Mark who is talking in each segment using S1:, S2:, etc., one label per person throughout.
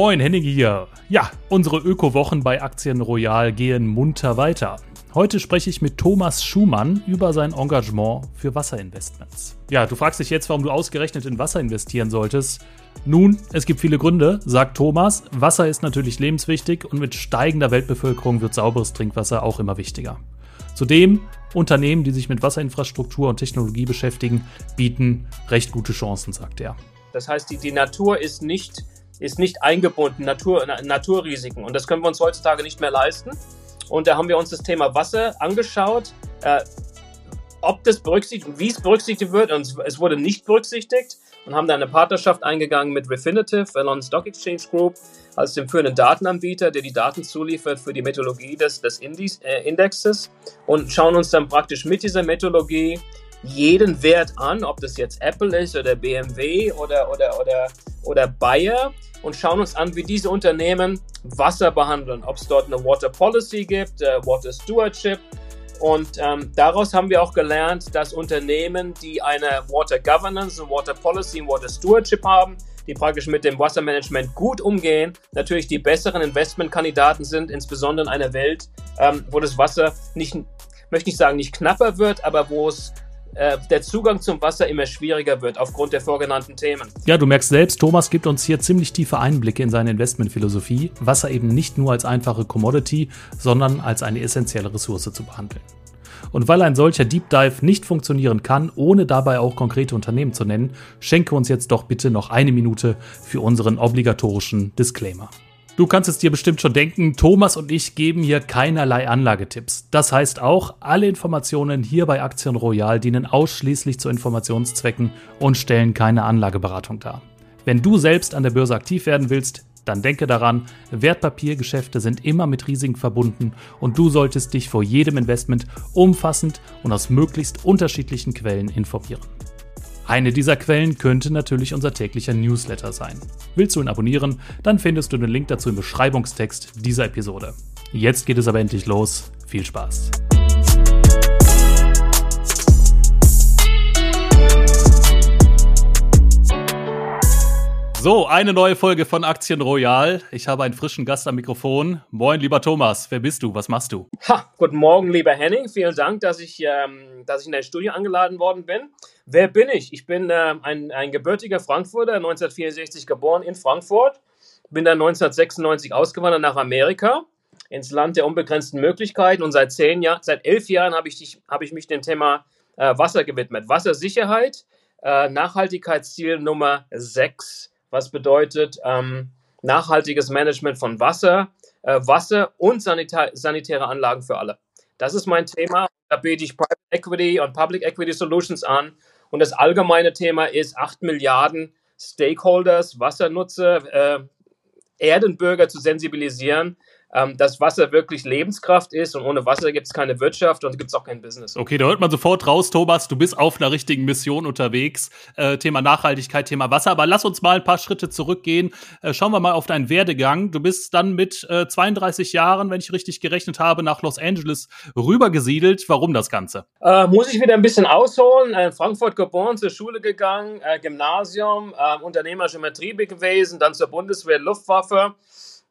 S1: Moin, Henning hier. Ja, unsere Öko-Wochen bei Aktien Royal gehen munter weiter. Heute spreche ich mit Thomas Schumann über sein Engagement für Wasserinvestments. Ja, du fragst dich jetzt, warum du ausgerechnet in Wasser investieren solltest. Nun, es gibt viele Gründe, sagt Thomas. Wasser ist natürlich lebenswichtig und mit steigender Weltbevölkerung wird sauberes Trinkwasser auch immer wichtiger. Zudem, Unternehmen, die sich mit Wasserinfrastruktur und Technologie beschäftigen, bieten recht gute Chancen, sagt er.
S2: Das heißt, die, die Natur ist nicht ist nicht eingebunden, Natur, Naturrisiken. Und das können wir uns heutzutage nicht mehr leisten. Und da haben wir uns das Thema Wasser angeschaut, äh, ob das berücksichtigt wie es berücksichtigt wird. Und es wurde nicht berücksichtigt und haben da eine Partnerschaft eingegangen mit Refinitiv, London Stock Exchange Group, als dem führenden Datenanbieter, der die Daten zuliefert für die Methodologie des, des Indis, äh, Indexes und schauen uns dann praktisch mit dieser Methodologie jeden Wert an, ob das jetzt Apple ist oder BMW oder, oder, oder, oder Bayer und schauen uns an, wie diese Unternehmen Wasser behandeln, ob es dort eine Water Policy gibt, äh, Water Stewardship. Und ähm, daraus haben wir auch gelernt, dass Unternehmen, die eine Water Governance, eine Water Policy, und Water Stewardship haben, die praktisch mit dem Wassermanagement gut umgehen, natürlich die besseren Investmentkandidaten sind, insbesondere in einer Welt, ähm, wo das Wasser nicht, möchte nicht sagen, nicht knapper wird, aber wo es der Zugang zum Wasser immer schwieriger wird aufgrund der vorgenannten Themen.
S1: Ja, du merkst selbst, Thomas gibt uns hier ziemlich tiefe Einblicke in seine Investmentphilosophie, Wasser eben nicht nur als einfache Commodity, sondern als eine essentielle Ressource zu behandeln. Und weil ein solcher Deep Dive nicht funktionieren kann, ohne dabei auch konkrete Unternehmen zu nennen, schenke uns jetzt doch bitte noch eine Minute für unseren obligatorischen Disclaimer. Du kannst es dir bestimmt schon denken, Thomas und ich geben hier keinerlei Anlagetipps. Das heißt auch, alle Informationen hier bei Aktien Royal dienen ausschließlich zu Informationszwecken und stellen keine Anlageberatung dar. Wenn du selbst an der Börse aktiv werden willst, dann denke daran, Wertpapiergeschäfte sind immer mit Risiken verbunden und du solltest dich vor jedem Investment umfassend und aus möglichst unterschiedlichen Quellen informieren. Eine dieser Quellen könnte natürlich unser täglicher Newsletter sein. Willst du ihn abonnieren, dann findest du den Link dazu im Beschreibungstext dieser Episode. Jetzt geht es aber endlich los. Viel Spaß! So, eine neue Folge von Aktien Royal. Ich habe einen frischen Gast am Mikrofon. Moin, lieber Thomas. Wer bist du? Was machst du?
S2: Ha, guten Morgen, lieber Henning. Vielen Dank, dass ich, ähm, dass ich in dein Studio angeladen worden bin. Wer bin ich? Ich bin äh, ein, ein gebürtiger Frankfurter, 1964 geboren in Frankfurt. Bin dann 1996 ausgewandert nach Amerika, ins Land der unbegrenzten Möglichkeiten. Und seit zehn Jahren, seit elf Jahren habe ich, hab ich mich dem Thema äh, Wasser gewidmet. Wassersicherheit, äh, Nachhaltigkeitsziel Nummer 6, was bedeutet ähm, nachhaltiges Management von Wasser, äh, Wasser und sanita sanitäre Anlagen für alle. Das ist mein Thema. Da biete ich Private Equity und Public Equity Solutions an und das allgemeine Thema ist 8 Milliarden Stakeholders, Wassernutzer, äh, Erdenbürger zu sensibilisieren ähm, dass Wasser wirklich Lebenskraft ist und ohne Wasser gibt es keine Wirtschaft und gibt es auch kein Business.
S1: Okay, da hört man sofort raus, Thomas, du bist auf einer richtigen Mission unterwegs. Äh, Thema Nachhaltigkeit, Thema Wasser. Aber lass uns mal ein paar Schritte zurückgehen. Äh, schauen wir mal auf deinen Werdegang. Du bist dann mit äh, 32 Jahren, wenn ich richtig gerechnet habe, nach Los Angeles rübergesiedelt. Warum das Ganze?
S2: Äh, muss ich wieder ein bisschen ausholen. In Frankfurt geboren, zur Schule gegangen, äh, Gymnasium, äh, unternehmerische Betriebe gewesen, dann zur Bundeswehr, Luftwaffe.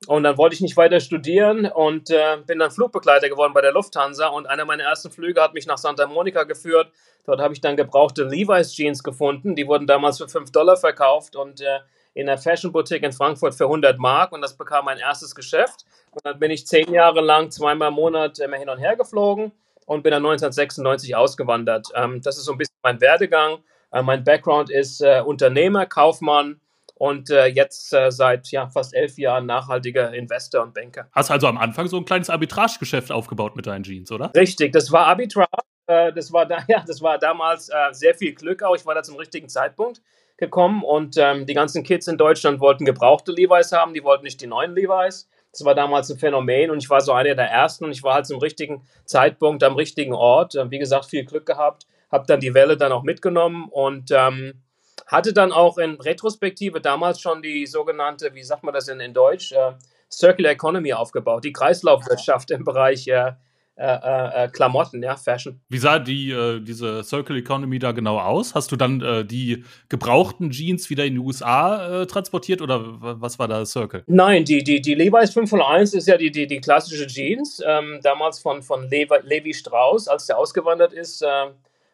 S2: Und dann wollte ich nicht weiter studieren und äh, bin dann Flugbegleiter geworden bei der Lufthansa. Und einer meiner ersten Flüge hat mich nach Santa Monica geführt. Dort habe ich dann gebrauchte Levi's Jeans gefunden. Die wurden damals für 5 Dollar verkauft und äh, in der Fashion Boutique in Frankfurt für 100 Mark. Und das bekam mein erstes Geschäft. Und dann bin ich zehn Jahre lang zweimal im Monat immer hin und her geflogen und bin dann 1996 ausgewandert. Ähm, das ist so ein bisschen mein Werdegang. Äh, mein Background ist äh, Unternehmer, Kaufmann und äh, jetzt äh, seit ja, fast elf Jahren nachhaltiger Investor und Banker.
S1: Hast also am Anfang so ein kleines Arbitragegeschäft aufgebaut mit deinen Jeans, oder?
S2: Richtig, das war Arbitrage. Äh, das, war da, ja, das war damals äh, sehr viel Glück auch. Ich war da zum richtigen Zeitpunkt gekommen und ähm, die ganzen Kids in Deutschland wollten gebrauchte Levi's haben, die wollten nicht die neuen Levi's. Das war damals ein Phänomen und ich war so einer der ersten und ich war halt zum richtigen Zeitpunkt am richtigen Ort. Äh, wie gesagt, viel Glück gehabt, habe dann die Welle dann auch mitgenommen und ähm, hatte dann auch in Retrospektive damals schon die sogenannte, wie sagt man das in, in Deutsch, äh, Circular Economy aufgebaut, die Kreislaufwirtschaft im Bereich äh, äh, äh, äh, Klamotten, ja, Fashion.
S1: Wie sah die, äh, diese Circle Economy da genau aus? Hast du dann die gebrauchten Jeans wieder in die USA transportiert oder was war da Circle?
S2: Nein, die, die, die Levi's 501 ist ja die, die, die klassische Jeans, ähm, damals von, von Levi, Levi Strauss, als der ausgewandert ist.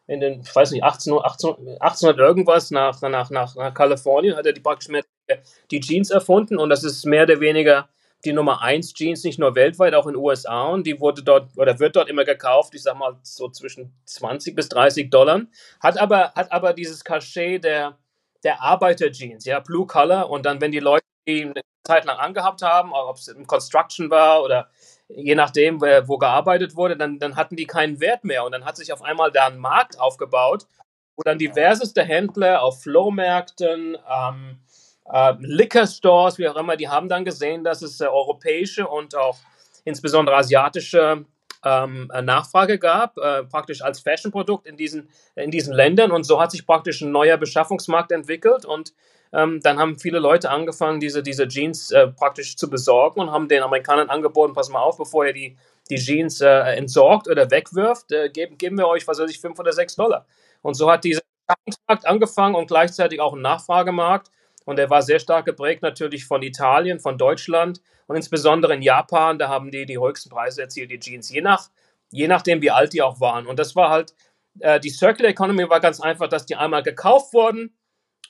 S2: In den, ich weiß nicht, 18, 18, 1800 irgendwas nach, nach, nach, nach Kalifornien hat er die praktisch mehr die Jeans erfunden und das ist mehr oder weniger die Nummer 1 Jeans nicht nur weltweit, auch in den USA und die wurde dort oder wird dort immer gekauft, ich sag mal so zwischen 20 bis 30 Dollar, hat aber, hat aber dieses Cachet der, der Arbeiter-Jeans, ja, Blue Color und dann, wenn die Leute die eine Zeit lang angehabt haben, ob es im Construction war oder je nachdem, wo gearbeitet wurde, dann, dann hatten die keinen Wert mehr und dann hat sich auf einmal da ein Markt aufgebaut, wo dann diverseste Händler auf Flohmärkten, ähm, äh, Liquor Stores, wie auch immer, die haben dann gesehen, dass es äh, europäische und auch insbesondere asiatische ähm, äh, Nachfrage gab, äh, praktisch als Fashion-Produkt in diesen, in diesen Ländern. Und so hat sich praktisch ein neuer Beschaffungsmarkt entwickelt. Und ähm, dann haben viele Leute angefangen, diese, diese Jeans äh, praktisch zu besorgen und haben den Amerikanern angeboten, pass mal auf, bevor ihr die, die Jeans äh, entsorgt oder wegwirft, geben, geben wir euch, was weiß ich, fünf oder sechs Dollar. Und so hat dieser Beschaffungsmarkt angefangen und gleichzeitig auch ein Nachfragemarkt. Und er war sehr stark geprägt natürlich von Italien, von Deutschland und insbesondere in Japan. Da haben die die höchsten Preise erzielt, die Jeans, je, nach, je nachdem, wie alt die auch waren. Und das war halt, äh, die Circular Economy war ganz einfach, dass die einmal gekauft wurden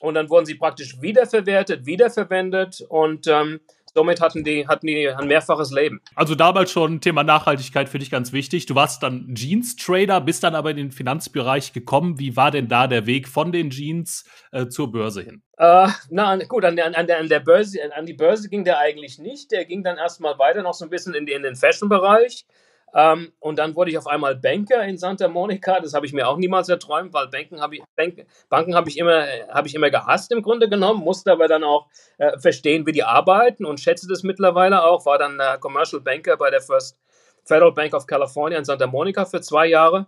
S2: und dann wurden sie praktisch wiederverwertet, wiederverwendet und ähm, somit hatten die, hatten die ein mehrfaches Leben.
S1: Also damals schon Thema Nachhaltigkeit für dich ganz wichtig. Du warst dann Jeans-Trader, bist dann aber in den Finanzbereich gekommen. Wie war denn da der Weg von den Jeans äh, zur Börse hin?
S2: Äh, na gut, an der, an, an der Börse, an die Börse ging der eigentlich nicht. Der ging dann erstmal weiter noch so ein bisschen in, die, in den Fashion-Bereich. Ähm, und dann wurde ich auf einmal Banker in Santa Monica. Das habe ich mir auch niemals erträumt, weil Banken habe ich, Bank, Banken habe ich, immer, hab ich immer gehasst im Grunde genommen, musste aber dann auch äh, verstehen, wie die arbeiten und schätze das mittlerweile auch. War dann äh, Commercial Banker bei der First Federal Bank of California in Santa Monica für zwei Jahre.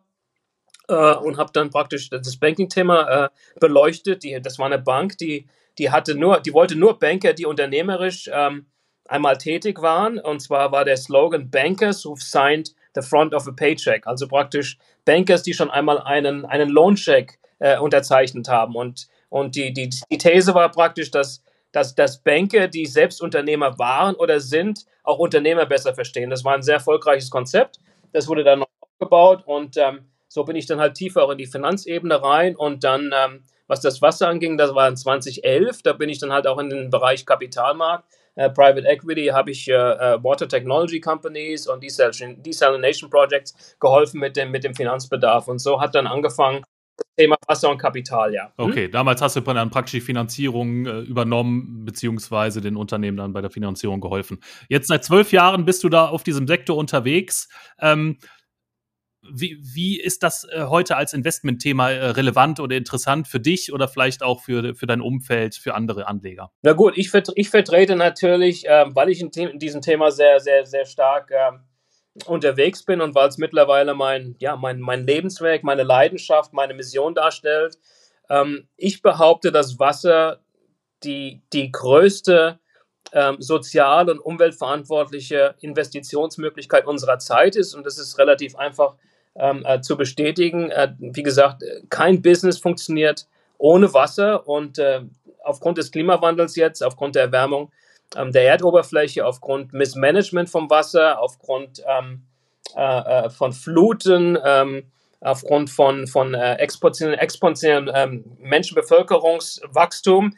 S2: Äh, und habe dann praktisch das Banking-Thema äh, beleuchtet. Die, das war eine Bank, die, die hatte nur, die wollte nur Banker, die unternehmerisch ähm, einmal tätig waren. Und zwar war der Slogan Bankers who've signed the front of a paycheck. Also praktisch Bankers, die schon einmal einen, einen Lohncheck äh, unterzeichnet haben. Und, und die, die, die These war praktisch, dass, dass, dass Banker, die selbst Unternehmer waren oder sind, auch Unternehmer besser verstehen. Das war ein sehr erfolgreiches Konzept. Das wurde dann noch aufgebaut und ähm, so bin ich dann halt tiefer auch in die Finanzebene rein und dann, ähm, was das Wasser anging, das war in 2011, da bin ich dann halt auch in den Bereich Kapitalmarkt äh, Private Equity habe ich äh, äh, Water Technology Companies und Desalination Projects geholfen mit dem, mit dem Finanzbedarf. Und so hat dann angefangen, das Thema Wasser und Kapital, ja.
S1: Hm? Okay, damals hast du dann praktisch die Finanzierung äh, übernommen, beziehungsweise den Unternehmen dann bei der Finanzierung geholfen. Jetzt seit zwölf Jahren bist du da auf diesem Sektor unterwegs. Ähm, wie, wie ist das äh, heute als Investmentthema äh, relevant oder interessant für dich oder vielleicht auch für, für dein Umfeld, für andere Anleger?
S2: Na gut, ich, vertre ich vertrete natürlich, äh, weil ich in, in, diesem Thema sehr, sehr, sehr stark ähm, unterwegs bin und weil es mittlerweile mein, ja, mein, mein Lebenswerk, meine Leidenschaft, meine Mission darstellt. Ähm, ich behaupte, dass Wasser die, die größte ähm, sozial- und umweltverantwortliche Investitionsmöglichkeit unserer Zeit ist. Und das ist relativ einfach ähm, äh, zu bestätigen. Äh, wie gesagt, kein Business funktioniert ohne Wasser und äh, aufgrund des Klimawandels jetzt, aufgrund der Erwärmung ähm, der Erdoberfläche, aufgrund Missmanagement vom Wasser, aufgrund ähm, äh, äh, von Fluten, ähm, aufgrund von, von äh, ähm, Menschenbevölkerungswachstum,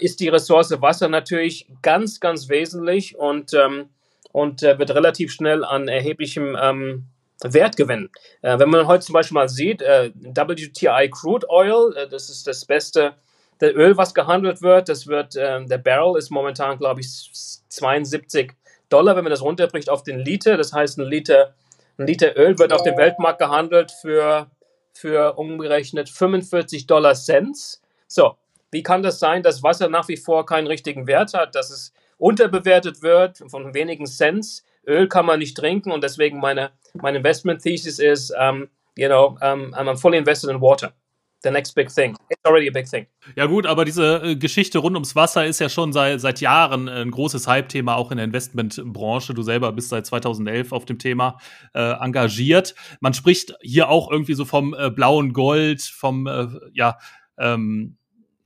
S2: ist die Ressource Wasser natürlich ganz, ganz wesentlich und, ähm, und wird relativ schnell an erheblichem ähm, Wert gewinnen. Äh, wenn man heute zum Beispiel mal sieht, äh, WTI Crude Oil, äh, das ist das beste der Öl, was gehandelt wird. Das wird, äh, der Barrel ist momentan, glaube ich, 72 Dollar, wenn man das runterbricht auf den Liter. Das heißt, ein Liter, ein Liter Öl wird auf dem Weltmarkt gehandelt für, für umgerechnet 45 Dollar Cents. So, wie kann das sein, dass Wasser nach wie vor keinen richtigen Wert hat, dass es unterbewertet wird von wenigen Cents? Öl kann man nicht trinken und deswegen meine, meine Investment Thesis ist, um, you know, um, I'm fully invested in water. the next big thing. It's already a big thing.
S1: Ja gut, aber diese äh, Geschichte rund ums Wasser ist ja schon seit, seit Jahren ein großes Hype-Thema, auch in der Investmentbranche. Du selber bist seit 2011 auf dem Thema äh, engagiert. Man spricht hier auch irgendwie so vom äh, blauen Gold, vom, äh, ja, ähm,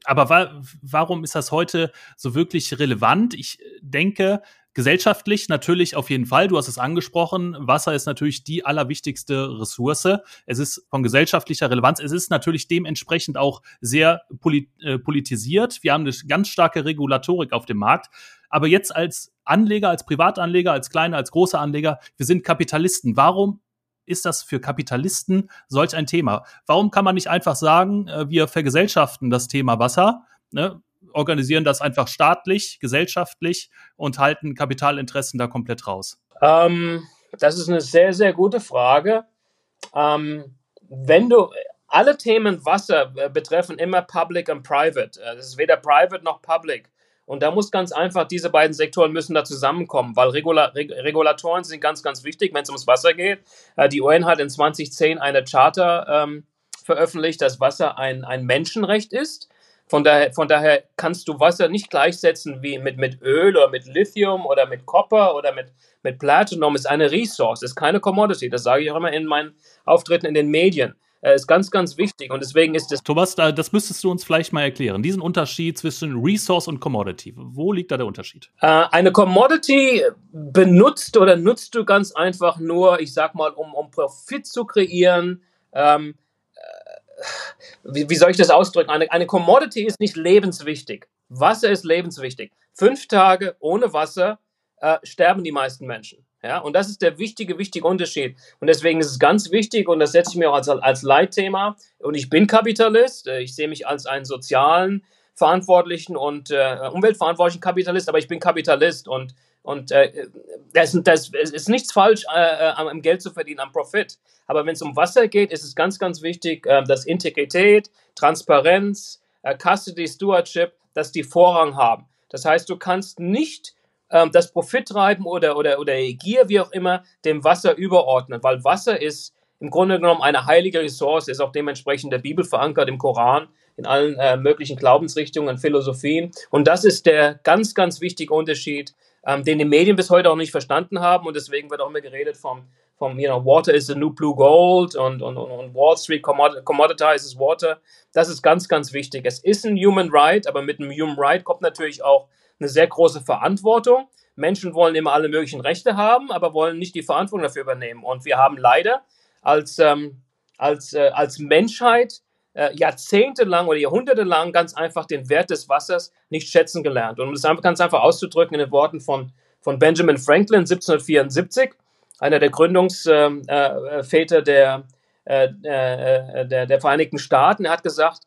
S1: aber wa warum ist das heute so wirklich relevant? Ich denke, Gesellschaftlich natürlich auf jeden Fall. Du hast es angesprochen. Wasser ist natürlich die allerwichtigste Ressource. Es ist von gesellschaftlicher Relevanz. Es ist natürlich dementsprechend auch sehr äh, politisiert. Wir haben eine ganz starke Regulatorik auf dem Markt. Aber jetzt als Anleger, als Privatanleger, als kleine, als große Anleger, wir sind Kapitalisten. Warum ist das für Kapitalisten solch ein Thema? Warum kann man nicht einfach sagen, äh, wir vergesellschaften das Thema Wasser? Ne? Organisieren das einfach staatlich, gesellschaftlich und halten Kapitalinteressen da komplett raus?
S2: Ähm, das ist eine sehr, sehr gute Frage. Ähm, wenn du alle Themen Wasser äh, betreffen immer Public und Private. Äh, das ist weder Private noch Public. Und da muss ganz einfach, diese beiden Sektoren müssen da zusammenkommen, weil Regula Reg Regulatoren sind ganz, ganz wichtig, wenn es ums Wasser geht. Äh, die UN hat in 2010 eine Charta ähm, veröffentlicht, dass Wasser ein, ein Menschenrecht ist. Von daher, von daher kannst du Wasser nicht gleichsetzen wie mit, mit Öl oder mit Lithium oder mit Copper oder mit, mit Platinum. Es ist eine Resource, es ist keine Commodity. Das sage ich auch immer in meinen Auftritten in den Medien. Äh, ist ganz, ganz wichtig und deswegen ist es.
S1: Thomas, das müsstest du uns vielleicht mal erklären. Diesen Unterschied zwischen Resource und Commodity. Wo liegt da der Unterschied?
S2: Äh, eine Commodity benutzt oder nutzt du ganz einfach nur, ich sag mal, um, um Profit zu kreieren. Ähm, wie, wie soll ich das ausdrücken? Eine, eine Commodity ist nicht lebenswichtig. Wasser ist lebenswichtig. Fünf Tage ohne Wasser äh, sterben die meisten Menschen. Ja, und das ist der wichtige, wichtige Unterschied. Und deswegen ist es ganz wichtig, und das setze ich mir auch als, als Leitthema. Und ich bin Kapitalist. Äh, ich sehe mich als einen sozialen, verantwortlichen und äh, umweltverantwortlichen Kapitalist, aber ich bin Kapitalist und und äh, das, das ist nichts falsch, äh, äh, am Geld zu verdienen, am Profit. Aber wenn es um Wasser geht, ist es ganz, ganz wichtig, äh, dass Integrität, Transparenz, äh, Custody, Stewardship, dass die Vorrang haben. Das heißt, du kannst nicht ähm, das Profittreiben oder, oder, oder Gier, wie auch immer, dem Wasser überordnen, weil Wasser ist im Grunde genommen eine heilige Ressource, ist auch dementsprechend der Bibel verankert, im Koran, in allen äh, möglichen Glaubensrichtungen, Philosophien. Und das ist der ganz, ganz wichtige Unterschied ähm, den die Medien bis heute auch nicht verstanden haben und deswegen wird auch immer geredet vom, vom you know, Water is the new blue gold und, und, und Wall Street commoditizes Water. Das ist ganz, ganz wichtig. Es ist ein Human Right, aber mit einem Human Right kommt natürlich auch eine sehr große Verantwortung. Menschen wollen immer alle möglichen Rechte haben, aber wollen nicht die Verantwortung dafür übernehmen. Und wir haben leider als, ähm, als, äh, als Menschheit äh, jahrzehntelang oder jahrhundertelang ganz einfach den Wert des Wassers nicht schätzen gelernt. Und um das ganz einfach auszudrücken in den Worten von, von Benjamin Franklin 1774, einer der Gründungsväter der, äh, äh, der, der Vereinigten Staaten, er hat gesagt,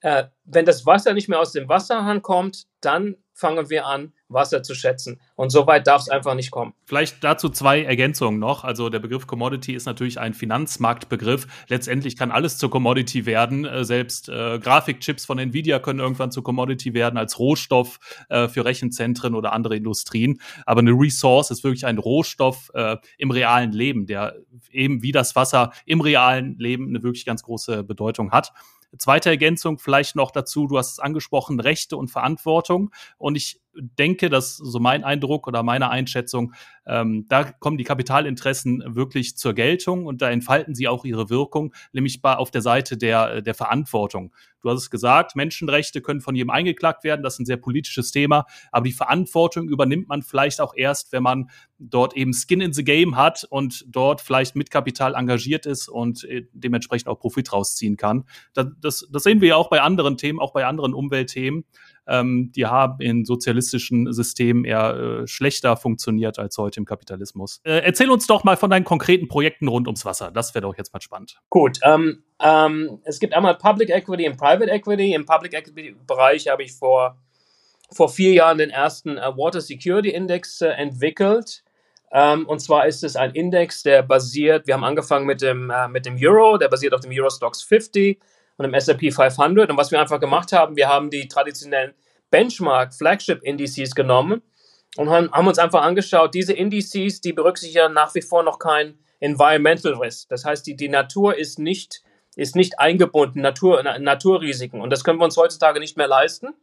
S2: äh, wenn das Wasser nicht mehr aus dem Wasserhahn kommt, dann fangen wir an, Wasser zu schätzen. Und so weit darf es einfach nicht kommen.
S1: Vielleicht dazu zwei Ergänzungen noch. Also der Begriff Commodity ist natürlich ein Finanzmarktbegriff. Letztendlich kann alles zur Commodity werden. Äh, selbst äh, Grafikchips von Nvidia können irgendwann zu Commodity werden als Rohstoff äh, für Rechenzentren oder andere Industrien. Aber eine Resource ist wirklich ein Rohstoff äh, im realen Leben, der eben wie das Wasser im realen Leben eine wirklich ganz große Bedeutung hat. Zweite Ergänzung vielleicht noch dazu, du hast es angesprochen, Rechte und Verantwortung. Und ich denke, dass so mein Eindruck oder meine Einschätzung, ähm, da kommen die Kapitalinteressen wirklich zur Geltung und da entfalten sie auch ihre Wirkung, nämlich bei, auf der Seite der, der Verantwortung. Du hast es gesagt, Menschenrechte können von jedem eingeklagt werden, das ist ein sehr politisches Thema, aber die Verantwortung übernimmt man vielleicht auch erst, wenn man dort eben Skin in the Game hat und dort vielleicht mit Kapital engagiert ist und äh, dementsprechend auch Profit rausziehen kann. Das, das, das sehen wir ja auch bei anderen Themen, auch bei anderen Umweltthemen ähm, die haben in sozialistischen Systemen eher äh, schlechter funktioniert als heute im Kapitalismus. Äh, erzähl uns doch mal von deinen konkreten Projekten rund ums Wasser. Das wäre doch jetzt mal spannend.
S2: Gut, ähm, ähm, es gibt einmal Public Equity und Private Equity. Im Public Equity Bereich habe ich vor, vor vier Jahren den ersten äh, Water Security Index äh, entwickelt. Um, ähm, und zwar ist es ein Index, der basiert, wir haben angefangen mit dem, äh, mit dem Euro, der basiert auf dem Eurostox 50 und im S&P 500. Und was wir einfach gemacht haben, wir haben die traditionellen Benchmark Flagship Indices genommen und haben, haben uns einfach angeschaut, diese Indices, die berücksichtigen nach wie vor noch kein Environmental Risk. Das heißt, die, die Natur ist nicht ist nicht eingebunden, Natur, Naturrisiken. Und das können wir uns heutzutage nicht mehr leisten.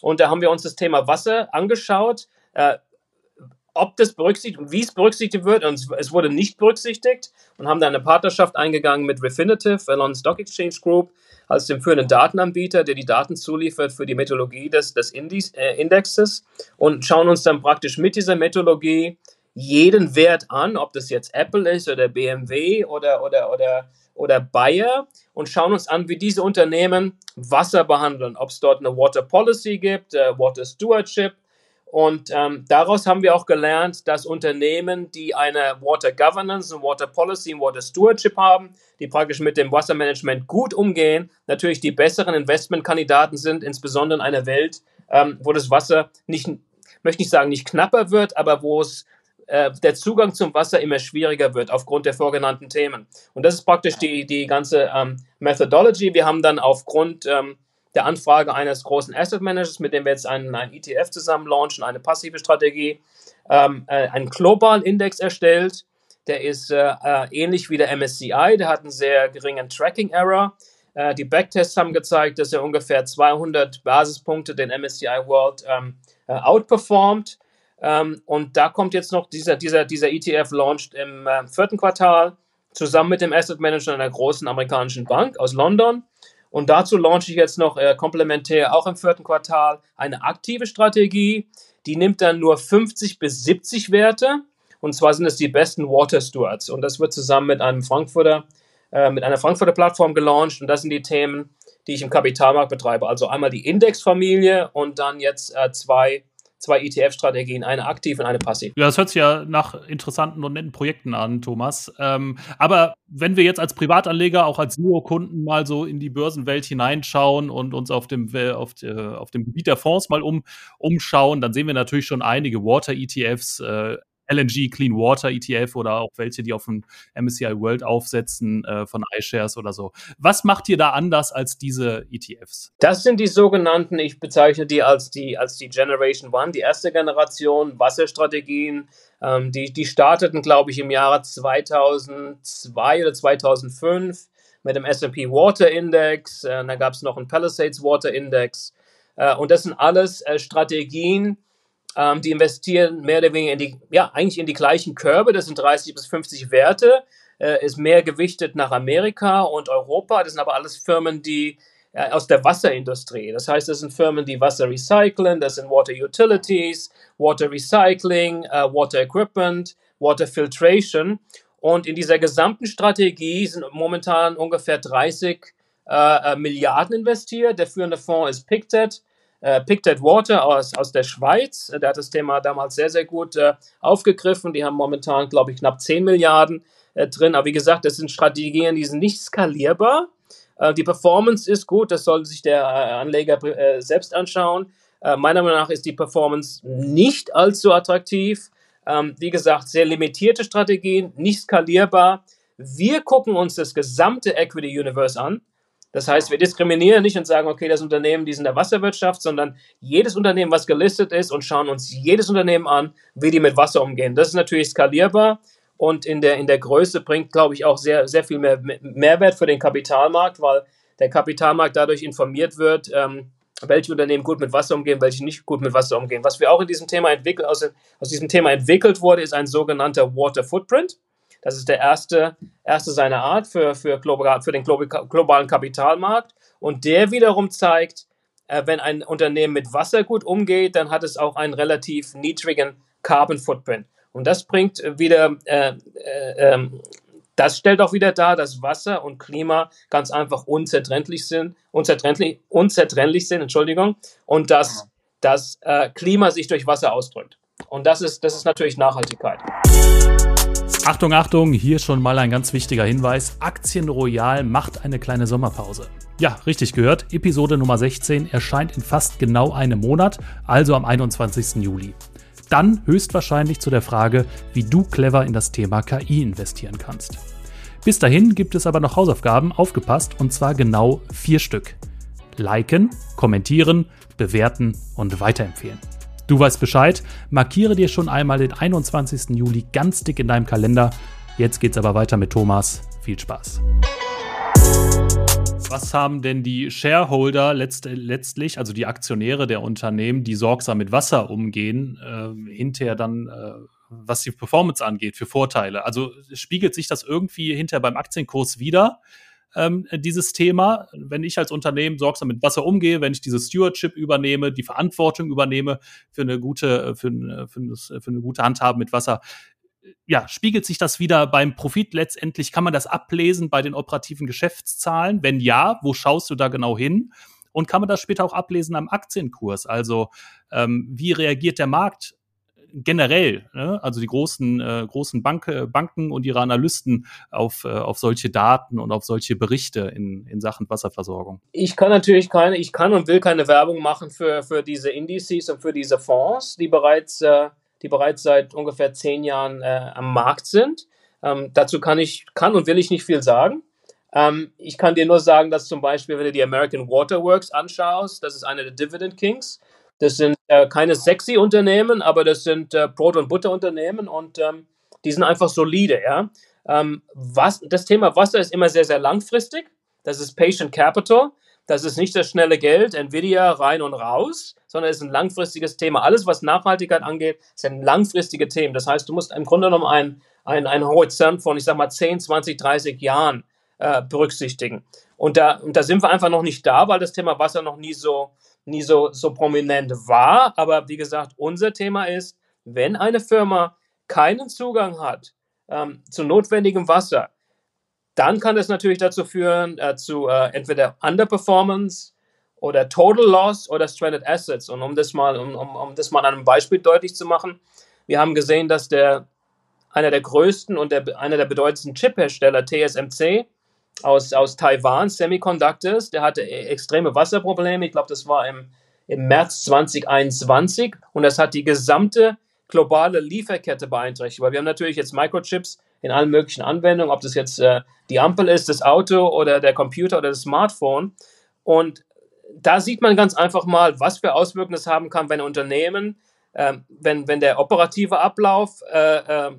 S2: Und da haben wir uns das Thema Wasser angeschaut, äh, ob das berücksichtigt und wie es berücksichtigt wird. Und es wurde nicht berücksichtigt und haben da eine Partnerschaft eingegangen mit Refinitiv, London Stock Exchange Group, als dem führenden Datenanbieter, der die Daten zuliefert für die Methodologie des, des Indis, äh, Indexes und schauen uns dann praktisch mit dieser Methodologie jeden Wert an, ob das jetzt Apple ist oder BMW oder, oder, oder, oder Bayer und schauen uns an, wie diese Unternehmen Wasser behandeln, ob es dort eine Water Policy gibt, äh, Water Stewardship. Und ähm, daraus haben wir auch gelernt, dass Unternehmen, die eine Water Governance, eine Water Policy, und Water Stewardship haben, die praktisch mit dem Wassermanagement gut umgehen, natürlich die besseren Investmentkandidaten sind, insbesondere in einer Welt, ähm, wo das Wasser nicht, möchte nicht sagen, nicht knapper wird, aber wo es äh, der Zugang zum Wasser immer schwieriger wird aufgrund der vorgenannten Themen. Und das ist praktisch die, die ganze ähm, Methodology. Wir haben dann aufgrund ähm, der Anfrage eines großen Asset Managers, mit dem wir jetzt einen, einen ETF zusammen launchen, eine passive Strategie, ähm, äh, einen globalen Index erstellt. Der ist äh, äh ähnlich wie der MSCI, der hat einen sehr geringen Tracking Error. Äh, die Backtests haben gezeigt, dass er ungefähr 200 Basispunkte den MSCI World ähm, äh, outperformt. Ähm, und da kommt jetzt noch dieser, dieser, dieser ETF launched im vierten Quartal zusammen mit dem Asset Manager einer großen amerikanischen Bank aus London. Und dazu launche ich jetzt noch äh, komplementär auch im vierten Quartal eine aktive Strategie. Die nimmt dann nur 50 bis 70 Werte. Und zwar sind es die besten Water Stewards. Und das wird zusammen mit einem Frankfurter, äh, mit einer Frankfurter Plattform gelauncht. Und das sind die Themen, die ich im Kapitalmarkt betreibe. Also einmal die Indexfamilie und dann jetzt äh, zwei zwei ETF-Strategien, eine aktiv und eine passiv.
S1: Ja, das hört sich ja nach interessanten und netten Projekten an, Thomas. Ähm, aber wenn wir jetzt als Privatanleger, auch als Zero-Kunden mal so in die Börsenwelt hineinschauen und uns auf dem, auf, äh, auf dem Gebiet der Fonds mal um, umschauen, dann sehen wir natürlich schon einige Water-ETFs, äh, LNG Clean Water ETF oder auch welche, die auf dem MSCI World aufsetzen äh, von iShares oder so. Was macht ihr da anders als diese ETFs?
S2: Das sind die sogenannten, ich bezeichne die als die, als die Generation One, die erste Generation Wasserstrategien. Ähm, die, die starteten, glaube ich, im Jahre 2002 oder 2005 mit dem S&P Water Index. Äh, da gab es noch einen Palisades Water Index. Äh, und das sind alles äh, Strategien, ähm, die investieren mehr oder weniger in die, ja, eigentlich in die gleichen Körbe. Das sind 30 bis 50 Werte. Äh, ist mehr gewichtet nach Amerika und Europa. Das sind aber alles Firmen, die äh, aus der Wasserindustrie. Das heißt, das sind Firmen, die Wasser recyceln. Das sind Water Utilities, Water Recycling, äh, Water Equipment, Water Filtration. Und in dieser gesamten Strategie sind momentan ungefähr 30 äh, äh, Milliarden investiert. Der führende Fonds ist Pictet äh, Pictet Water aus, aus der Schweiz. Der hat das Thema damals sehr, sehr gut äh, aufgegriffen. Die haben momentan, glaube ich, knapp 10 Milliarden äh, drin. Aber wie gesagt, das sind Strategien, die sind nicht skalierbar. Äh, die Performance ist gut, das sollte sich der äh, Anleger äh, selbst anschauen. meiner Meinung nach ist die Performance nicht allzu attraktiv. Ähm, wie gesagt, sehr limitierte Strategien, nicht skalierbar. Wir gucken uns das gesamte Equity Universe an. Das heißt, wir diskriminieren nicht und sagen, okay, das Unternehmen, die sind in der Wasserwirtschaft, sondern jedes Unternehmen, was gelistet ist und schauen uns jedes Unternehmen an, wie die mit Wasser umgehen. Das ist natürlich skalierbar und in der, in der Größe bringt, glaube ich, auch sehr, sehr viel mehr Mehrwert für den Kapitalmarkt, weil der Kapitalmarkt dadurch informiert wird, ähm, welche Unternehmen gut mit Wasser umgehen, welche nicht gut mit Wasser umgehen. Was wir auch in diesem Thema entwickelt, aus, aus diesem Thema entwickelt wurde, ist ein sogenannter Water Footprint. Das ist der erste, erste seiner Art für, für, global, für den globalen Kapitalmarkt. Und der wiederum zeigt, äh, wenn ein Unternehmen mit Wasser gut umgeht, dann hat es auch einen relativ niedrigen Carbon Footprint. Und das bringt wieder, äh, äh, ähm, das stellt auch wieder dar, dass Wasser und Klima ganz einfach unzertrennlich sind, unzertrennlich, unzertrennlich sind, Entschuldigung, und dass das äh, Klima sich durch Wasser ausdrückt. Und das ist, das ist natürlich Nachhaltigkeit.
S1: Achtung, Achtung, hier schon mal ein ganz wichtiger Hinweis. Aktien Royal macht eine kleine Sommerpause. Ja, richtig gehört. Episode Nummer 16 erscheint in fast genau einem Monat, also am 21. Juli. Dann höchstwahrscheinlich zu der Frage, wie du clever in das Thema KI investieren kannst. Bis dahin gibt es aber noch Hausaufgaben, aufgepasst, und zwar genau vier Stück. Liken, kommentieren, bewerten und weiterempfehlen. Du weißt Bescheid, markiere dir schon einmal den 21. Juli ganz dick in deinem Kalender. Jetzt geht's aber weiter mit Thomas. Viel Spaß. Was haben denn die Shareholder letzt, letztlich, also die Aktionäre der Unternehmen, die sorgsam mit Wasser umgehen, äh, hinterher dann, äh, was die Performance angeht, für Vorteile? Also spiegelt sich das irgendwie hinterher beim Aktienkurs wieder? Ähm, dieses Thema. Wenn ich als Unternehmen sorgsam mit Wasser umgehe, wenn ich diese Stewardship übernehme, die Verantwortung übernehme für eine gute, für, eine, für, eine, für eine gute Handhabe mit Wasser, ja, spiegelt sich das wieder beim Profit letztendlich? Kann man das ablesen bei den operativen Geschäftszahlen? Wenn ja, wo schaust du da genau hin? Und kann man das später auch ablesen am Aktienkurs? Also ähm, wie reagiert der Markt generell, ne? also die großen, äh, großen Bank, Banken und ihre Analysten auf, äh, auf solche Daten und auf solche Berichte in, in Sachen Wasserversorgung?
S2: Ich kann natürlich keine, ich kann und will keine Werbung machen für, für diese Indizes und für diese Fonds, die bereits, äh, die bereits seit ungefähr zehn Jahren äh, am Markt sind. Ähm, dazu kann ich, kann und will ich nicht viel sagen. Ähm, ich kann dir nur sagen, dass zum Beispiel, wenn du die American Waterworks anschaust, das ist eine der Dividend Kings, das sind äh, keine sexy Unternehmen, aber das sind äh, Brot- und Butterunternehmen und ähm, die sind einfach solide. Ja? Ähm, was, das Thema Wasser ist immer sehr, sehr langfristig. Das ist Patient Capital. Das ist nicht das schnelle Geld, Nvidia rein und raus, sondern es ist ein langfristiges Thema. Alles, was Nachhaltigkeit angeht, sind langfristige Themen. Das heißt, du musst im Grunde genommen einen, einen, einen Horizont von, ich sag mal, 10, 20, 30 Jahren äh, berücksichtigen. Und da, und da sind wir einfach noch nicht da, weil das Thema Wasser noch nie so, nie so, so prominent war. Aber wie gesagt, unser Thema ist, wenn eine Firma keinen Zugang hat ähm, zu notwendigem Wasser, dann kann das natürlich dazu führen, äh, zu äh, entweder Underperformance oder Total Loss oder Stranded Assets. Und um das mal, um, um, um das mal an einem Beispiel deutlich zu machen, wir haben gesehen, dass der einer der größten und der, einer der bedeutendsten Chip-Hersteller, TSMC, aus, aus Taiwan, Semiconductors, der hatte e-, extreme Wasserprobleme. Ich glaube, das war im, im März 2021 und das hat die gesamte globale Lieferkette beeinträchtigt, weil wir haben natürlich jetzt Microchips in allen möglichen Anwendungen, ob das jetzt äh, die Ampel ist, das Auto oder der Computer oder das Smartphone. Und da sieht man ganz einfach mal, was für Auswirkungen es haben kann, wenn Unternehmen, äh, wenn, wenn der operative Ablauf äh,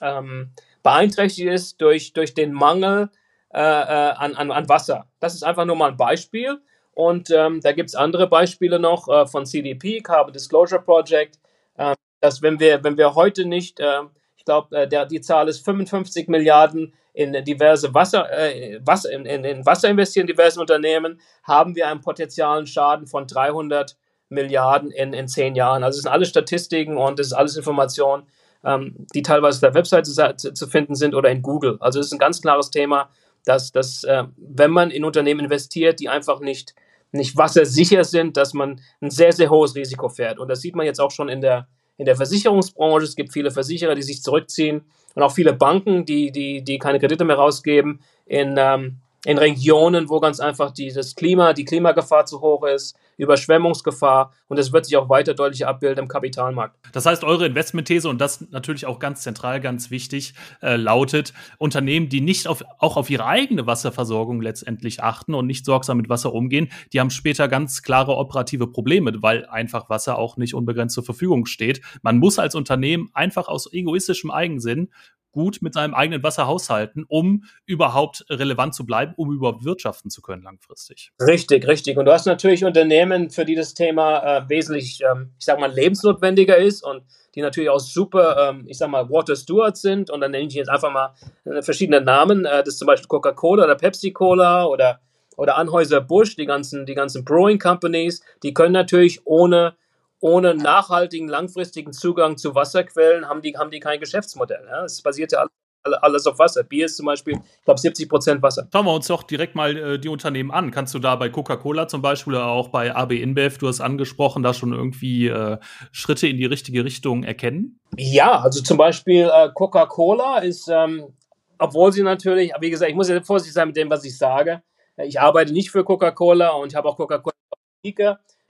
S2: ähm, beeinträchtigt ist durch, durch den Mangel äh, äh, an, an, an Wasser. Das ist einfach nur mal ein Beispiel. Und ähm, da gibt es andere Beispiele noch äh, von CDP, Carbon Disclosure Project, äh, dass wenn wir, wenn wir heute nicht, äh, ich glaube, die Zahl ist 55 Milliarden in diverse Wasser, äh, Wasser in, in, in, Wasser investieren, diversen Unternehmen, haben wir einen potenzialen Schaden von 300 Milliarden in, in zehn Jahren. Also es sind alles Statistiken und es ist alles Informationen, ähm, die teilweise auf der Webseite zu, zu, finden sind oder in Google. Also es ist ein ganz klares Thema dass, dass äh, wenn man in Unternehmen investiert, die einfach nicht, nicht wassersicher sind, dass man ein sehr, sehr hohes Risiko fährt. Und das sieht man jetzt auch schon in der, in der Versicherungsbranche. Es gibt viele Versicherer, die sich zurückziehen und auch viele Banken, die, die, die keine Kredite mehr rausgeben in, ähm, in Regionen, wo ganz einfach die, das Klima, die Klimagefahr zu hoch ist, Überschwemmungsgefahr und es wird sich auch weiter deutlich abbilden im Kapitalmarkt.
S1: Das heißt, eure Investmentthese und das natürlich auch ganz zentral, ganz wichtig, äh, lautet, Unternehmen, die nicht auf, auch auf ihre eigene Wasserversorgung letztendlich achten und nicht sorgsam mit Wasser umgehen, die haben später ganz klare operative Probleme, weil einfach Wasser auch nicht unbegrenzt zur Verfügung steht. Man muss als Unternehmen einfach aus egoistischem Eigensinn gut mit seinem eigenen Wasser haushalten, um überhaupt relevant zu bleiben, um überhaupt wirtschaften zu können langfristig.
S2: Richtig, richtig. Und du hast natürlich Unternehmen, für die das Thema äh, wesentlich, ähm, ich sag mal, lebensnotwendiger ist und die natürlich auch super, ähm, ich sag mal, Water Stewards sind. Und dann nenne ich jetzt einfach mal äh, verschiedene Namen. Äh, das ist zum Beispiel Coca-Cola oder Pepsi-Cola oder, oder Anheuser-Busch, die ganzen, die ganzen Brewing Companies. Die können natürlich ohne ohne nachhaltigen, langfristigen Zugang zu Wasserquellen haben die, haben die kein Geschäftsmodell. Ja? Es basiert ja alles auf Wasser. Bier ist zum Beispiel, ich glaube, 70 Prozent Wasser.
S1: Schauen wir uns doch direkt mal äh, die Unternehmen an. Kannst du da bei Coca-Cola zum Beispiel oder auch bei AB InBev, du hast angesprochen, da schon irgendwie äh, Schritte in die richtige Richtung erkennen?
S2: Ja, also zum Beispiel äh, Coca-Cola ist, ähm, obwohl sie natürlich, wie gesagt, ich muss ja vorsichtig sein mit dem, was ich sage. Ich arbeite nicht für Coca-Cola und ich habe auch Coca-Cola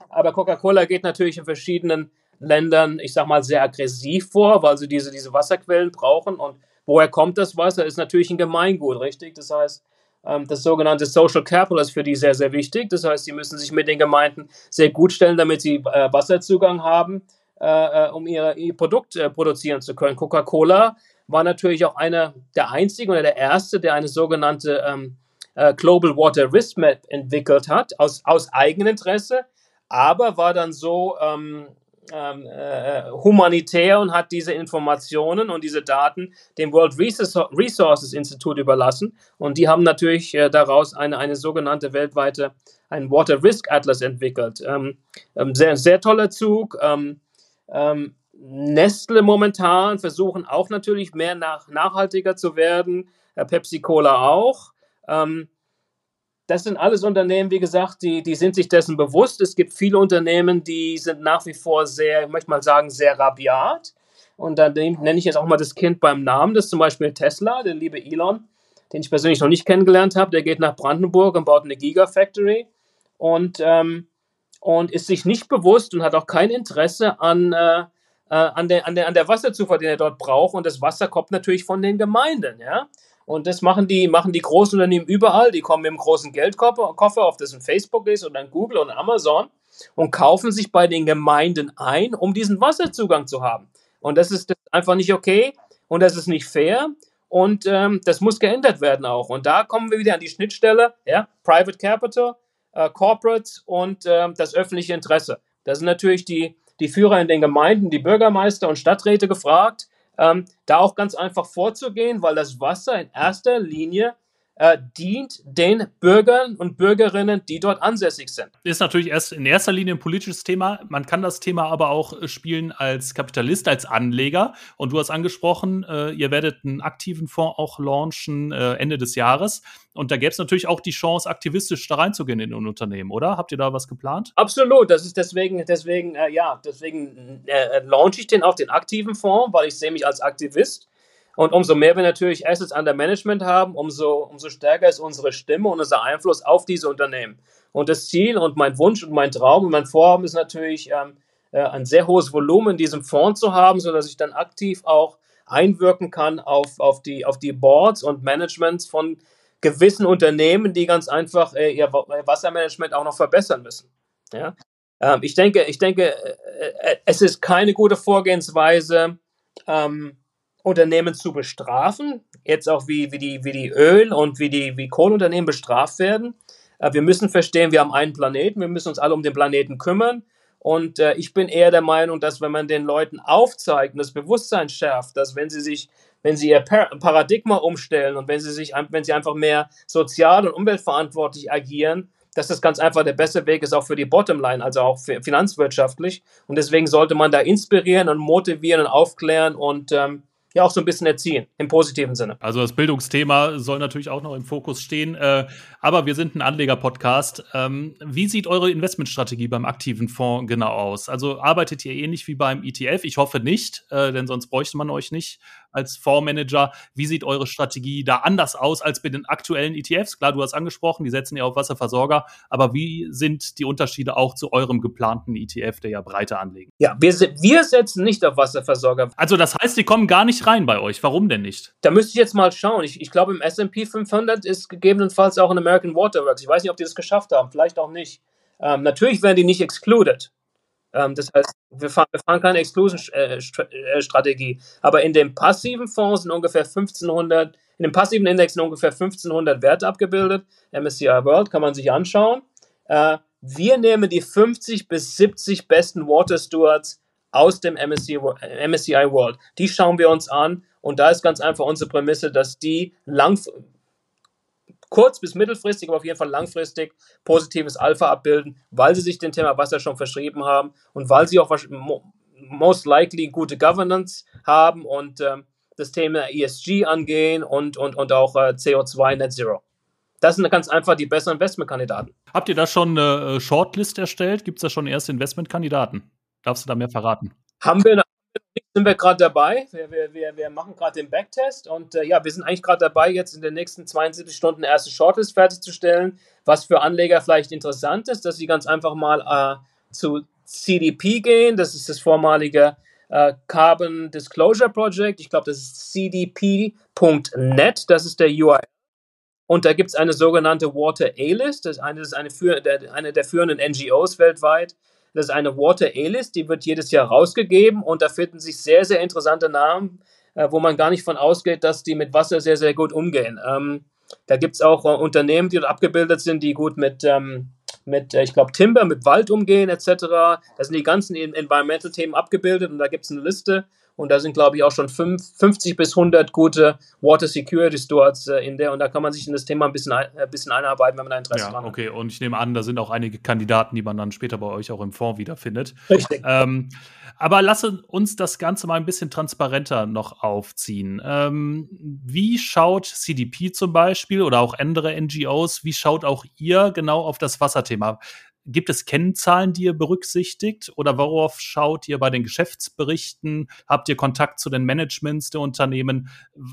S2: aber Coca-Cola geht natürlich in verschiedenen Ländern, ich sag mal, sehr aggressiv vor, weil sie diese, diese Wasserquellen brauchen. Und woher kommt das Wasser? Ist natürlich ein Gemeingut, richtig? Das heißt, ähm, das sogenannte Social Capital ist für die sehr, sehr wichtig. Das heißt, sie müssen sich mit den Gemeinden sehr gut stellen, damit sie äh, Wasserzugang haben, äh, äh, um ihr, Produkt produzieren zu können. Coca-Cola war natürlich auch einer der einzigen oder der erste, der eine sogenannte ähm, äh, Global Water Risk Map entwickelt hat, aus, aus eigenem Interesse, aber war dann so ähm, ähm, äh, humanitär und hat diese Informationen und diese Daten dem World Resources Institute überlassen. Und die haben natürlich äh, daraus eine, eine sogenannte weltweite, ein Water Risk Atlas entwickelt. Ähm, ähm, sehr, sehr toller Zug. Ähm, ähm, Nestle momentan versuchen auch natürlich mehr nach, nachhaltiger zu werden, äh, Pepsi Cola auch. Ähm, das sind alles Unternehmen, wie gesagt, die, die sind sich dessen bewusst. Es gibt viele Unternehmen, die sind nach wie vor sehr, ich möchte mal sagen, sehr rabiat. Und dann nenne ich jetzt auch mal das Kind beim Namen. Das ist zum Beispiel Tesla, der liebe Elon, den ich persönlich noch nicht kennengelernt habe. Der geht nach Brandenburg und baut eine Gigafactory und, ähm, und ist sich nicht bewusst und hat auch kein Interesse an, äh, äh an, der, an, der, an der Wasserzufuhr, den er dort braucht. Und das Wasser kommt natürlich von den Gemeinden. Ja? Und das machen die, machen die großen Unternehmen überall. Die kommen mit einem großen Geldkoffer, Koffer, ob das ein Facebook ist oder ein Google ein Amazon, und kaufen sich bei den Gemeinden ein, um diesen Wasserzugang zu haben. Und das ist, das ist einfach nicht okay und das ist nicht fair. Und ähm, das muss geändert werden auch. Und da kommen wir wieder an die Schnittstelle, ja, Private Capital, äh, Corporates und äh, das öffentliche Interesse. Da sind natürlich die, die Führer in den Gemeinden, die Bürgermeister und Stadträte gefragt, ähm, da auch ganz einfach vorzugehen, weil das Wasser in erster Linie äh, dient den Bürgern und Bürgerinnen, die dort ansässig sind.
S1: Ist natürlich erst in erster Linie ein politisches Thema. Man kann das Thema aber auch äh, spielen als Kapitalist, als Anleger. Und du hast angesprochen, äh, ihr werdet einen aktiven Fonds auch launchen äh, Ende des Jahres. Und da gäbe es natürlich auch die Chance, aktivistisch da reinzugehen in ein Unternehmen, oder? Habt ihr da was geplant?
S2: Absolut. Das ist deswegen, deswegen, äh, ja, deswegen äh, launche ich den auch den aktiven Fonds, weil ich sehe mich als Aktivist. Und umso mehr wir natürlich Assets under Management haben, umso, umso stärker ist unsere Stimme und unser Einfluss auf diese Unternehmen. Und das Ziel und mein Wunsch und mein Traum und mein Vorhaben ist natürlich, ähm, äh, ein sehr hohes Volumen in diesem Fonds zu haben, sodass ich dann aktiv auch einwirken kann auf, auf, die, auf die Boards und Managements von gewissen Unternehmen, die ganz einfach äh, ihr Wassermanagement auch noch verbessern müssen. Ja? Ähm, ich denke, ich denke äh, äh es ist keine gute Vorgehensweise, ähm, Unternehmen zu bestrafen, jetzt auch wie, wie, die, wie die Öl- und wie die wie Kohleunternehmen bestraft werden. Äh, wir müssen verstehen, wir haben einen Planeten, wir müssen uns alle um den Planeten kümmern. Und äh, ich bin eher der Meinung, dass wenn man den Leuten aufzeigt und das Bewusstsein schärft, dass wenn sie sich, wenn sie ihr Paradigma umstellen und wenn sie sich, wenn sie einfach mehr sozial und umweltverantwortlich agieren, dass das ganz einfach der beste Weg ist, auch für die Bottomline, also auch finanzwirtschaftlich. Und deswegen sollte man da inspirieren und motivieren und aufklären und ähm, ja auch so ein bisschen erziehen, im positiven Sinne.
S1: Also das Bildungsthema soll natürlich auch noch im Fokus stehen. Äh, aber wir sind ein Anleger-Podcast. Ähm, wie sieht eure Investmentstrategie beim aktiven Fonds genau aus? Also arbeitet ihr ähnlich wie beim ETF? Ich hoffe nicht, äh, denn sonst bräuchte man euch nicht als Fondsmanager. Wie sieht eure Strategie da anders aus als bei den aktuellen ETFs? Klar, du hast angesprochen, die setzen ja auf Wasserversorger, aber wie sind die Unterschiede auch zu eurem geplanten ETF, der ja breiter anlegen?
S2: Ja, wir, wir setzen nicht auf Wasserversorger.
S1: Also das heißt, die kommen gar nicht rein bei euch. Warum denn nicht?
S2: Da müsste ich jetzt mal schauen. Ich, ich glaube, im S&P 500 ist gegebenenfalls auch ein American Waterworks. Ich weiß nicht, ob die das geschafft haben. Vielleicht auch nicht. Ähm, natürlich werden die nicht excluded. Ähm, das heißt, wir fahren, wir fahren keine Exclusion-Strategie. Äh, Aber in dem passiven Fonds sind ungefähr 1500, in dem passiven Index sind ungefähr 1500 Werte abgebildet. MSCI World kann man sich anschauen. Äh, wir nehmen die 50 bis 70 besten Water Stewards aus dem MSCI, World. Die schauen wir uns an und da ist ganz einfach unsere Prämisse, dass die lang, kurz- bis mittelfristig, aber auf jeden Fall langfristig positives Alpha abbilden, weil sie sich dem Thema Wasser schon verschrieben haben und weil sie auch most likely gute Governance haben und äh, das Thema ESG angehen und, und, und auch äh, CO2 Net Zero. Das sind ganz einfach die besseren Investmentkandidaten.
S1: Habt ihr da schon eine äh, Shortlist erstellt? Gibt es da schon erste Investmentkandidaten? Darfst du da mehr verraten?
S2: Haben wir, sind wir gerade dabei. Wir, wir, wir, wir machen gerade den Backtest und äh, ja, wir sind eigentlich gerade dabei, jetzt in den nächsten 72 Stunden erste Shortlist fertigzustellen, was für Anleger vielleicht interessant ist, dass sie ganz einfach mal äh, zu CDP gehen. Das ist das vormalige äh, Carbon Disclosure Project. Ich glaube, das ist cdp.net. Das ist der URL. Und da gibt es eine sogenannte Water A-List. Das ist eine, das ist eine, für, der, eine der führenden NGOs weltweit, das ist eine Water A-List, die wird jedes Jahr rausgegeben und da finden sich sehr, sehr interessante Namen, äh, wo man gar nicht von ausgeht, dass die mit Wasser sehr, sehr gut umgehen. Ähm, Da gibt es auch äh, Unternehmen, die dort abgebildet sind, die gut mit, ähm, mit äh, ich glaube, Timber, mit Wald umgehen etc. Da sind die ganzen Environmental-Themen abgebildet und da gibt es eine Liste und da sind, glaube ich, auch schon 50 bis 100 gute Water Security Stores äh, in der. Und da kann man sich in das Thema ein bisschen, ein, ein bisschen einarbeiten, wenn man da Interesse
S1: ja,
S2: dran
S1: hat. Okay, und ich nehme an, da sind auch einige Kandidaten, die man dann später bei euch auch im Fonds wiederfindet.
S2: Richtig.
S1: Ähm, aber lasse uns das Ganze mal ein bisschen transparenter noch aufziehen. Ähm, wie schaut CDP zum Beispiel oder auch andere NGOs, wie schaut auch ihr genau auf das Wasserthema? Gibt es Kennzahlen, die ihr berücksichtigt oder worauf schaut ihr bei den Geschäftsberichten? Habt ihr Kontakt zu den Managements der Unternehmen?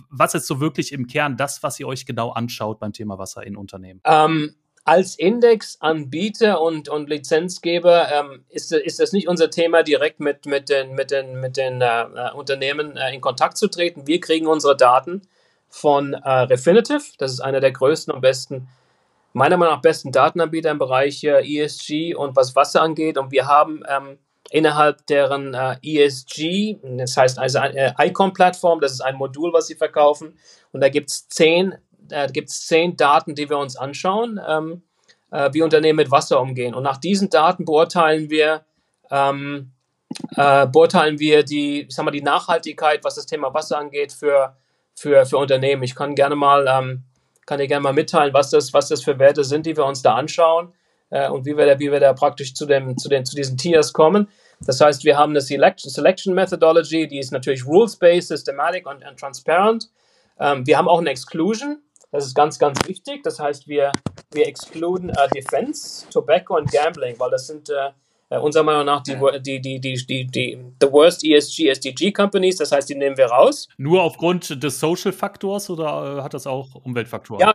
S1: Was ist so wirklich im Kern das, was ihr euch genau anschaut beim Thema Wasser in Unternehmen?
S2: Ähm, als Indexanbieter und, und Lizenzgeber ähm, ist, ist das nicht unser Thema, direkt mit, mit den, mit den, mit den äh, äh Unternehmen äh, in Kontakt zu treten. Wir kriegen unsere Daten von äh, Refinitiv. Das ist einer der größten und besten meiner Meinung nach besten Datenanbieter im Bereich äh, ESG und was Wasser angeht. Und wir haben ähm, innerhalb deren äh, ESG, das heißt also äh, Icon-Plattform, das ist ein Modul, was sie verkaufen. Und da gibt es zehn, äh, zehn Daten, die wir uns anschauen, ähm, äh, wie Unternehmen mit Wasser umgehen. Und nach diesen Daten beurteilen wir, ähm, äh, beurteilen wir die, ich sag mal, die Nachhaltigkeit, was das Thema Wasser angeht, für, für, für Unternehmen. Ich kann gerne mal ähm, kann dir gerne mal mitteilen, was das, was das für Werte sind, die wir uns da anschauen äh, und wie wir, da, wie wir da praktisch zu, dem, zu, den, zu diesen Tiers kommen. Das heißt, wir haben eine Selection, Methodology, die ist natürlich rules-based, systematic und, und transparent. Ähm, wir haben auch eine Exclusion, das ist ganz, ganz wichtig. Das heißt, wir, wir excluden äh, Defense, Tobacco und Gambling, weil das sind äh, äh, unserer Meinung nach die, die, die, die, die, die the worst ESG, SDG Companies, das heißt, die nehmen wir raus.
S1: Nur aufgrund des Social Faktors oder äh, hat das auch Umweltfaktoren?
S2: Ja,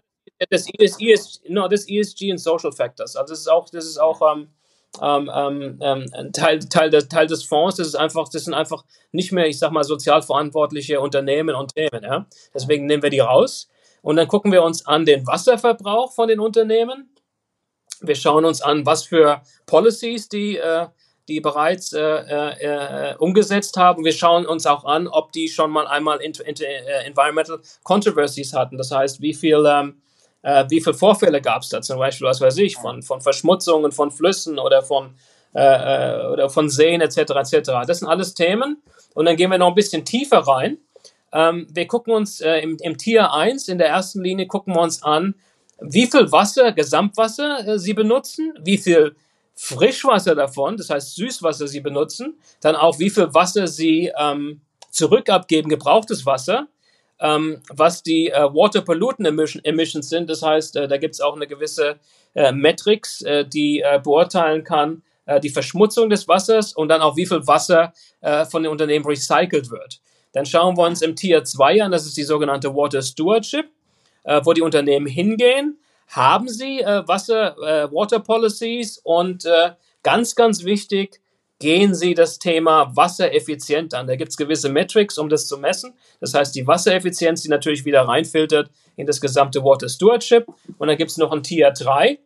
S2: das, ESG, no, das ESG und Social Factors. Also das ist auch, das ist auch ähm, ähm, ähm, Teil, Teil, des, Teil des Fonds. Das ist einfach, das sind einfach nicht mehr, ich sag mal, sozial verantwortliche Unternehmen und Themen. Ja? Deswegen nehmen wir die raus. Und dann gucken wir uns an den Wasserverbrauch von den Unternehmen wir schauen uns an, was für Policies die, äh, die bereits äh, äh, umgesetzt haben. Wir schauen uns auch an, ob die schon mal einmal Environmental Controversies hatten. Das heißt, wie viel, ähm, äh, wie viel Vorfälle gab es da zum Beispiel, was weiß ich, von, von Verschmutzungen von Flüssen oder von, äh, äh, oder von Seen etc. etc. Das sind alles Themen. Und dann gehen wir noch ein bisschen tiefer rein. Ähm, wir gucken uns im, im Tier 1 in der ersten Linie gucken wir uns an, wie viel Wasser, Gesamtwasser äh, sie benutzen, wie viel Frischwasser davon, das heißt Süßwasser sie benutzen, dann auch wie viel Wasser sie ähm, zurückabgeben, gebrauchtes Wasser, ähm, was die äh, Water Pollutant Emission, Emissions sind, das heißt, äh, da gibt es auch eine gewisse äh, Metrics, äh, die äh, beurteilen kann, äh, die Verschmutzung des Wassers und dann auch wie viel Wasser äh, von den Unternehmen recycelt wird. Dann schauen wir uns im Tier 2 an, das ist die sogenannte Water Stewardship äh, wo die Unternehmen hingehen, haben sie äh, Wasser, äh, Water Policies und äh, ganz, ganz wichtig, gehen Sie das Thema Wassereffizient an. Da gibt es gewisse Metrics, um das zu messen. Das heißt, die Wassereffizienz, die natürlich wieder reinfiltert in das gesamte Water Stewardship. Und dann gibt es noch ein Tier 3.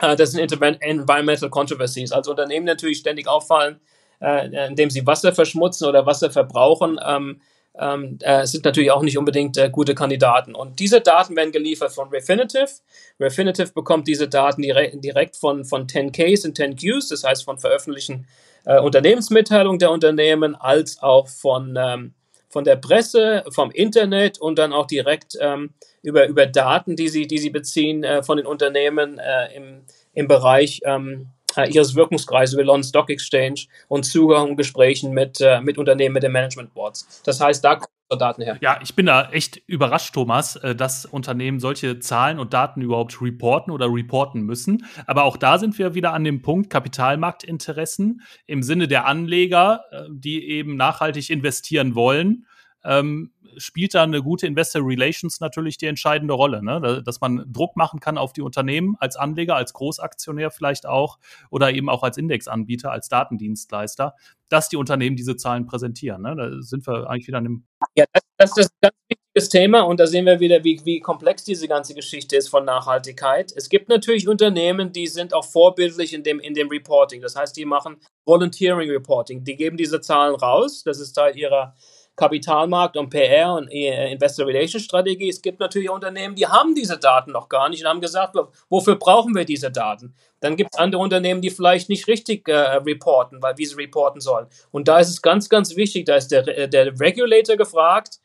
S2: Äh, das sind Environmental Controversies. Also Unternehmen natürlich ständig auffallen, äh, indem sie Wasser verschmutzen oder Wasser verbrauchen. Ähm, ähm, äh, sind natürlich auch nicht unbedingt äh, gute Kandidaten. Und diese Daten werden geliefert von Refinitiv. Refinitiv bekommt diese Daten direkt, direkt von, von 10Ks und 10Qs, das heißt von veröffentlichten äh, Unternehmensmitteilungen der Unternehmen, als auch von, ähm, von der Presse, vom Internet und dann auch direkt ähm, über, über Daten, die sie, die sie beziehen äh, von den Unternehmen äh, im, im Bereich ähm, äh, ihres Wirkungskreises über London Stock Exchange und Zugang und Gesprächen mit, äh, mit Unternehmen, mit den Management Boards. Das heißt, da kommen Daten her.
S1: Ja, ich bin da echt überrascht, Thomas, äh, dass Unternehmen solche Zahlen und Daten überhaupt reporten oder reporten müssen. Aber auch da sind wir wieder an dem Punkt Kapitalmarktinteressen im Sinne der Anleger, äh, die eben nachhaltig investieren wollen. Ähm, spielt da eine gute Investor Relations natürlich die entscheidende Rolle, ne? dass man Druck machen kann auf die Unternehmen als Anleger, als Großaktionär vielleicht auch oder eben auch als Indexanbieter, als Datendienstleister, dass die Unternehmen diese Zahlen präsentieren. Ne? Da sind wir eigentlich wieder an dem.
S2: Ja, das, das ist ein ganz wichtiges Thema und da sehen wir wieder, wie, wie komplex diese ganze Geschichte ist von Nachhaltigkeit. Es gibt natürlich Unternehmen, die sind auch vorbildlich in dem, in dem Reporting. Das heißt, die machen Volunteering Reporting. Die geben diese Zahlen raus. Das ist Teil ihrer Kapitalmarkt und PR und äh, Investor Relations Strategie. Es gibt natürlich Unternehmen, die haben diese Daten noch gar nicht und haben gesagt, wofür brauchen wir diese Daten? Dann gibt es andere Unternehmen, die vielleicht nicht richtig äh, reporten, weil wie sie reporten sollen. Und da ist es ganz, ganz wichtig, da ist der, äh, der Regulator gefragt.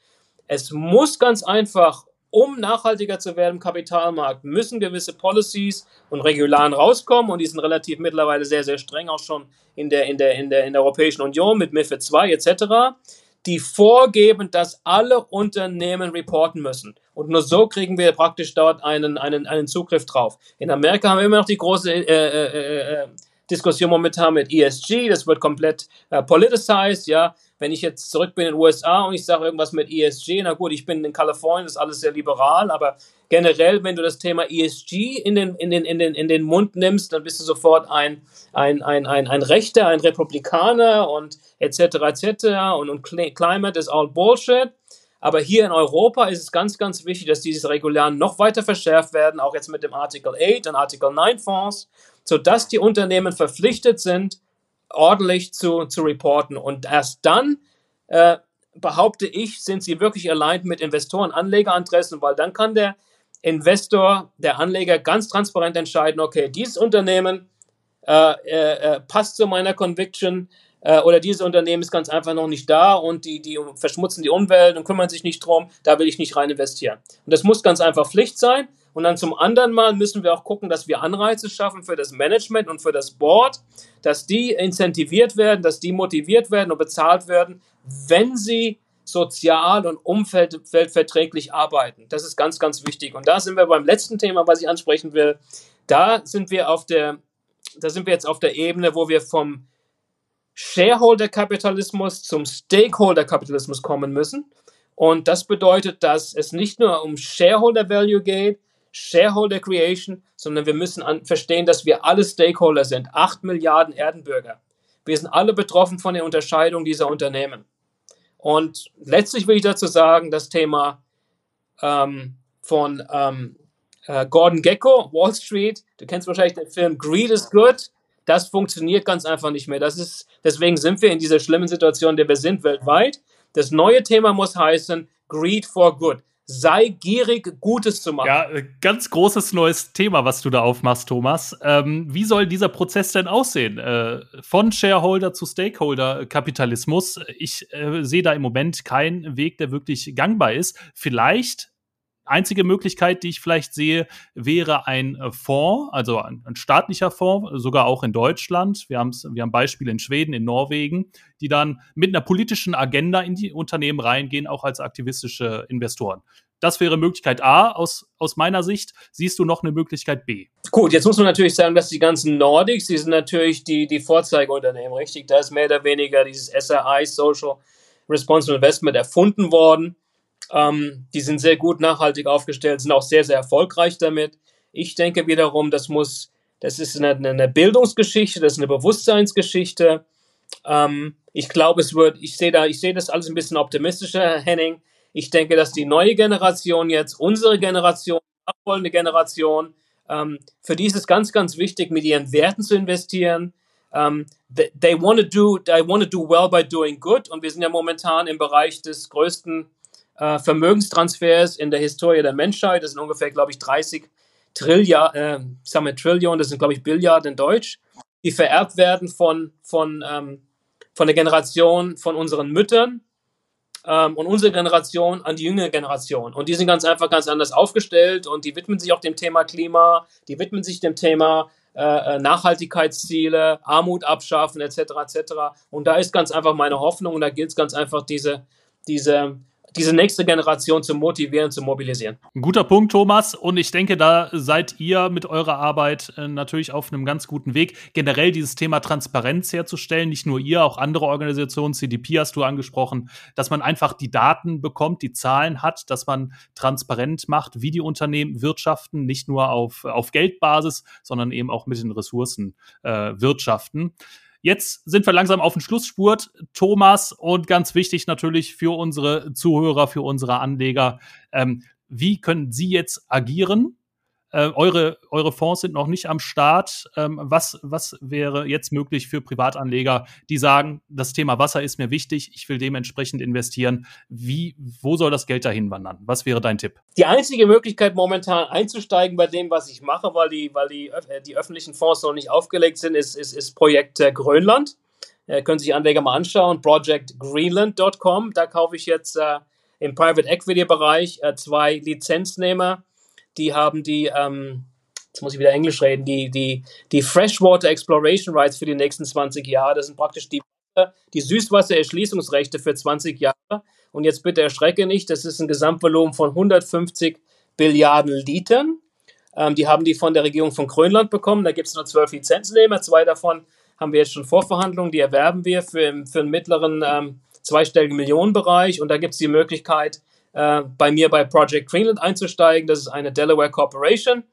S2: Es muss ganz einfach um nachhaltiger zu werden im Kapitalmarkt, müssen gewisse Policies und Regularen rauskommen und die sind relativ mittlerweile sehr, sehr streng, auch schon in der, in der, in der, in der Europäischen Union mit MIFID 2 etc., die vorgeben, dass alle Unternehmen reporten müssen. Und nur so kriegen wir praktisch dort einen, einen, einen Zugriff drauf. In Amerika haben wir immer noch die große äh, äh, äh, äh Diskussion momentan mit ESG, das wird komplett äh, politicized, ja. Wenn ich jetzt zurück bin in den USA und ich sage irgendwas mit ESG, na gut, ich bin in Kalifornien, das ist alles sehr liberal, aber generell, wenn du das Thema ESG in den, in den, in den, in den Mund nimmst, dann bist du sofort ein, ein, ein, ein, ein Rechter, ein Republikaner und etc. etc. Und, und Climate is all Bullshit. Aber hier in Europa ist es ganz, ganz wichtig, dass diese Regularien noch weiter verschärft werden, auch jetzt mit dem Artikel 8 und Artikel 9 Fonds, sodass die Unternehmen verpflichtet sind, ordentlich zu, zu reporten. Und erst dann, äh, behaupte ich, sind sie wirklich allein mit Investoren, Anlegerinteressen, weil dann kann der Investor, der Anleger ganz transparent entscheiden, okay, dieses Unternehmen äh, äh, äh passt zu meiner Conviction, äh, oder dieses Unternehmen ist ganz einfach noch nicht da und die, die verschmutzen die Umwelt und kümmern sich nicht drum, da will ich nicht rein investieren. Und das muss ganz einfach Pflicht sein. Und dann zum anderen Mal müssen wir auch gucken, dass wir Anreize schaffen für das Management und für das Board, dass die incentiviert werden, dass die motiviert werden und bezahlt werden, wenn sie sozial und umweltverträglich arbeiten. Das ist ganz, ganz wichtig. Und da sind wir beim letzten Thema, was ich ansprechen will. Da sind wir auf der, da sind wir jetzt auf der Ebene, wo wir vom Shareholder-Kapitalismus zum Stakeholder-Kapitalismus kommen müssen. Und das bedeutet, dass es nicht nur um Shareholder Value geht, Shareholder Creation, sondern wir müssen an, verstehen, dass wir alle Stakeholder sind. Acht Milliarden Erdenbürger. Wir sind alle betroffen von der Unterscheidung dieser Unternehmen. Und letztlich will ich dazu sagen, das Thema ähm, von ähm, äh, Gordon Gecko, Wall Street, du kennst wahrscheinlich den Film Greed is Good, das funktioniert ganz einfach nicht mehr. Das ist, deswegen sind wir in dieser schlimmen Situation, in der wir sind weltweit. Das neue Thema muss heißen Greed for Good. Sei gierig, Gutes zu machen.
S1: Ja, äh, ganz großes neues Thema, was du da aufmachst, Thomas. Ähm, wie soll dieser Prozess denn aussehen? Äh, von Shareholder zu Stakeholder-Kapitalismus. Ich äh, sehe da im Moment keinen Weg, der wirklich gangbar ist. Vielleicht einzige Möglichkeit, die ich vielleicht sehe, wäre ein äh, Fonds, also ein, ein staatlicher Fonds, sogar auch in Deutschland. Wir, wir haben Beispiele in Schweden, in Norwegen, die dann mit einer politischen Agenda in die Unternehmen reingehen, auch als aktivistische Investoren. Das wäre Möglichkeit A aus, aus meiner Sicht. Siehst du noch eine Möglichkeit B?
S2: Gut, jetzt muss man natürlich sagen, dass die ganzen Nordics, die sind natürlich die, die Vorzeigeunternehmen, richtig? Da ist mehr oder weniger dieses SRI, Social Responsible Investment, erfunden worden. Ähm, die sind sehr gut nachhaltig aufgestellt, sind auch sehr, sehr erfolgreich damit. Ich denke wiederum, das muss, das ist eine, eine Bildungsgeschichte, das ist eine Bewusstseinsgeschichte. Ähm, ich glaube, es wird, ich sehe da, ich sehe das alles ein bisschen optimistischer, Henning. Ich denke, dass die neue Generation jetzt, unsere Generation, abrollende Generation, ähm, für die ist es ganz, ganz wichtig, mit ihren Werten zu investieren. Um, they, they want to do, they want to do well by doing good. Und wir sind ja momentan im Bereich des größten äh, Vermögenstransfers in der Historie der Menschheit. Das sind ungefähr, glaube ich, 30 Trilliard, äh, sagen wir Trillion, das sind, glaube ich, Billiarden in Deutsch, die vererbt werden von, von, ähm, von der Generation von unseren Müttern ähm, und unsere Generation an die jüngere Generation. Und die sind ganz einfach ganz anders aufgestellt und die widmen sich auch dem Thema Klima, die widmen sich dem Thema äh, äh Nachhaltigkeitsziele, Armut abschaffen etc. etc. Und da ist ganz einfach meine Hoffnung und da gilt es ganz einfach diese, diese diese nächste Generation zu motivieren, zu mobilisieren.
S1: Ein guter Punkt, Thomas. Und ich denke, da seid ihr mit eurer Arbeit äh, natürlich auf einem ganz guten Weg, generell dieses Thema Transparenz herzustellen. Nicht nur ihr, auch andere Organisationen, CDP hast du angesprochen, dass man einfach die Daten bekommt, die Zahlen hat, dass man transparent macht, wie die Unternehmen wirtschaften, nicht nur auf, auf Geldbasis, sondern eben auch mit den Ressourcen äh, wirtschaften. Jetzt sind wir langsam auf dem Schlussspurt, Thomas, und ganz wichtig natürlich für unsere Zuhörer, für unsere Anleger. Ähm, wie können Sie jetzt agieren? Äh, eure, eure Fonds sind noch nicht am Start. Ähm, was, was wäre jetzt möglich für Privatanleger, die sagen, das Thema Wasser ist mir wichtig, ich will dementsprechend investieren? Wie, wo soll das Geld dahin wandern? Was wäre dein Tipp?
S2: Die einzige Möglichkeit momentan einzusteigen bei dem, was ich mache, weil die, weil die, äh, die öffentlichen Fonds noch nicht aufgelegt sind, ist, ist, ist Projekt äh, Grönland. Äh, können sich Anleger mal anschauen. Projectgreenland.com. Da kaufe ich jetzt äh, im Private Equity Bereich äh, zwei Lizenznehmer die haben die, ähm, jetzt muss ich wieder Englisch reden, die, die, die Freshwater Exploration Rights für die nächsten 20 Jahre. Das sind praktisch die, die Süßwassererschließungsrechte für 20 Jahre. Und jetzt bitte erschrecke nicht, das ist ein Gesamtvolumen von 150 Billiarden Litern. Ähm, die haben die von der Regierung von Grönland bekommen. Da gibt es nur zwölf Lizenznehmer. Zwei davon haben wir jetzt schon Vorverhandlungen. Die erwerben wir für, für einen mittleren ähm, zweistelligen Millionenbereich. Und da gibt es die Möglichkeit, äh, bei mir bei Project Greenland einzusteigen. Das ist eine Delaware Corporation.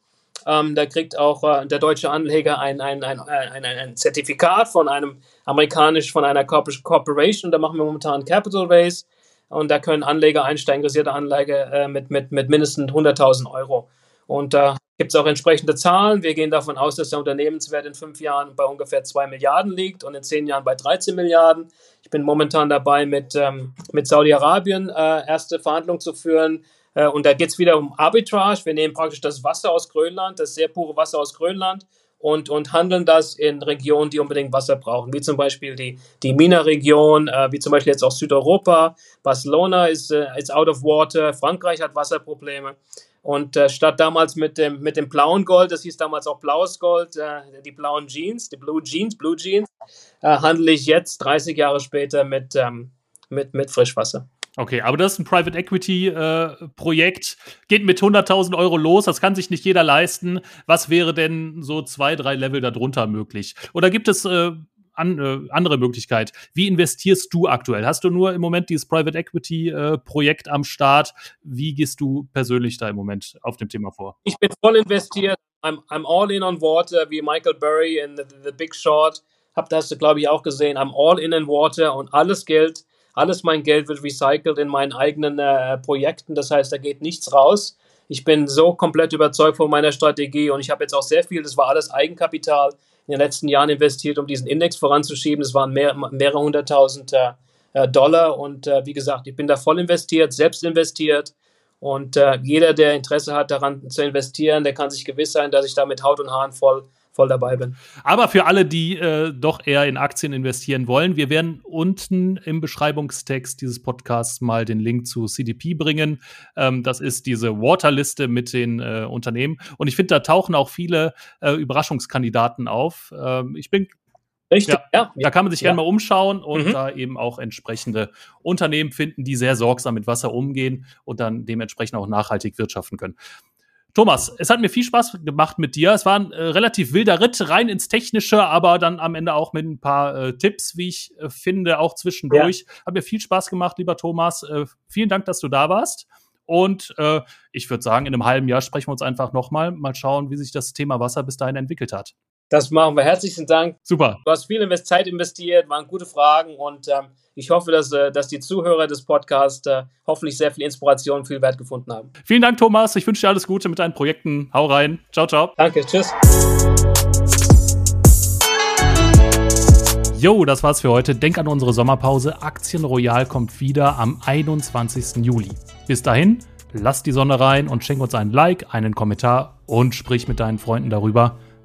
S2: Ähm, da kriegt auch äh, der deutsche Anleger ein, ein, ein, ein, ein Zertifikat von einem amerikanisch, von einer Corporation. Da machen wir momentan Capital Raise. Und da können Anleger einsteigen, interessierte Anleger äh, mit, mit, mit mindestens 100.000 Euro. Und da gibt es auch entsprechende Zahlen. Wir gehen davon aus, dass der Unternehmenswert in fünf Jahren bei ungefähr 2 Milliarden liegt und in zehn Jahren bei 13 Milliarden. Ich bin momentan dabei, mit, ähm, mit Saudi-Arabien äh, erste Verhandlungen zu führen. Äh, und da geht es wieder um Arbitrage. Wir nehmen praktisch das Wasser aus Grönland, das sehr pure Wasser aus Grönland und, und handeln das in Regionen, die unbedingt Wasser brauchen, wie zum Beispiel die, die Mina-Region, äh, wie zum Beispiel jetzt auch Südeuropa. Barcelona ist, äh, ist out of water, Frankreich hat Wasserprobleme. Und äh, statt damals mit dem, mit dem blauen Gold, das hieß damals auch blaues Gold, äh, die blauen Jeans, die Blue Jeans, Blue Jeans, äh, handle ich jetzt 30 Jahre später mit, ähm, mit, mit Frischwasser.
S1: Okay, aber das ist ein Private Equity äh, Projekt, geht mit 100.000 Euro los, das kann sich nicht jeder leisten. Was wäre denn so zwei, drei Level darunter möglich? Oder gibt es äh, an, äh, andere Möglichkeit. Wie investierst du aktuell? Hast du nur im Moment dieses Private Equity äh, Projekt am Start? Wie gehst du persönlich da im Moment auf dem Thema vor?
S2: Ich bin voll investiert. I'm, I'm all in on water, wie Michael Burry in The, the Big Short. Hab das, glaube ich, auch gesehen. I'm all in on water und alles Geld, alles mein Geld wird recycelt in meinen eigenen äh, Projekten. Das heißt, da geht nichts raus. Ich bin so komplett überzeugt von meiner Strategie und ich habe jetzt auch sehr viel, das war alles Eigenkapital in den letzten Jahren investiert, um diesen Index voranzuschieben. Es waren mehr, mehrere hunderttausend äh, Dollar und äh, wie gesagt, ich bin da voll investiert, selbst investiert. Und äh, jeder, der Interesse hat, daran zu investieren, der kann sich gewiss sein, dass ich da mit Haut und Haaren voll voll dabei bin.
S1: Aber für alle, die äh, doch eher in Aktien investieren wollen, wir werden unten im Beschreibungstext dieses Podcasts mal den Link zu CDP bringen. Ähm, das ist diese Waterliste mit den äh, Unternehmen. Und ich finde, da tauchen auch viele äh, Überraschungskandidaten auf. Ähm, ich bin Richtig, ja, ja, Da kann man sich ja. gerne mal umschauen und mhm. da eben auch entsprechende Unternehmen finden, die sehr sorgsam mit Wasser umgehen und dann dementsprechend auch nachhaltig wirtschaften können. Thomas, es hat mir viel Spaß gemacht mit dir. Es war ein äh, relativ wilder Ritt rein ins Technische, aber dann am Ende auch mit ein paar äh, Tipps, wie ich äh, finde, auch zwischendurch. Ja. Hat mir viel Spaß gemacht, lieber Thomas. Äh, vielen Dank, dass du da warst. Und äh, ich würde sagen, in einem halben Jahr sprechen wir uns einfach nochmal, mal schauen, wie sich das Thema Wasser bis dahin entwickelt hat.
S2: Das machen wir. Herzlichen Dank.
S1: Super.
S2: Du hast viel Zeit investiert, waren gute Fragen und ähm, ich hoffe, dass, äh, dass die Zuhörer des Podcasts äh, hoffentlich sehr viel Inspiration und viel Wert gefunden haben.
S1: Vielen Dank, Thomas. Ich wünsche dir alles Gute mit deinen Projekten. Hau rein. Ciao, ciao.
S2: Danke. Tschüss.
S1: Jo, das war's für heute. Denk an unsere Sommerpause. Aktien Royal kommt wieder am 21. Juli. Bis dahin, lass die Sonne rein und schenk uns einen Like, einen Kommentar und sprich mit deinen Freunden darüber.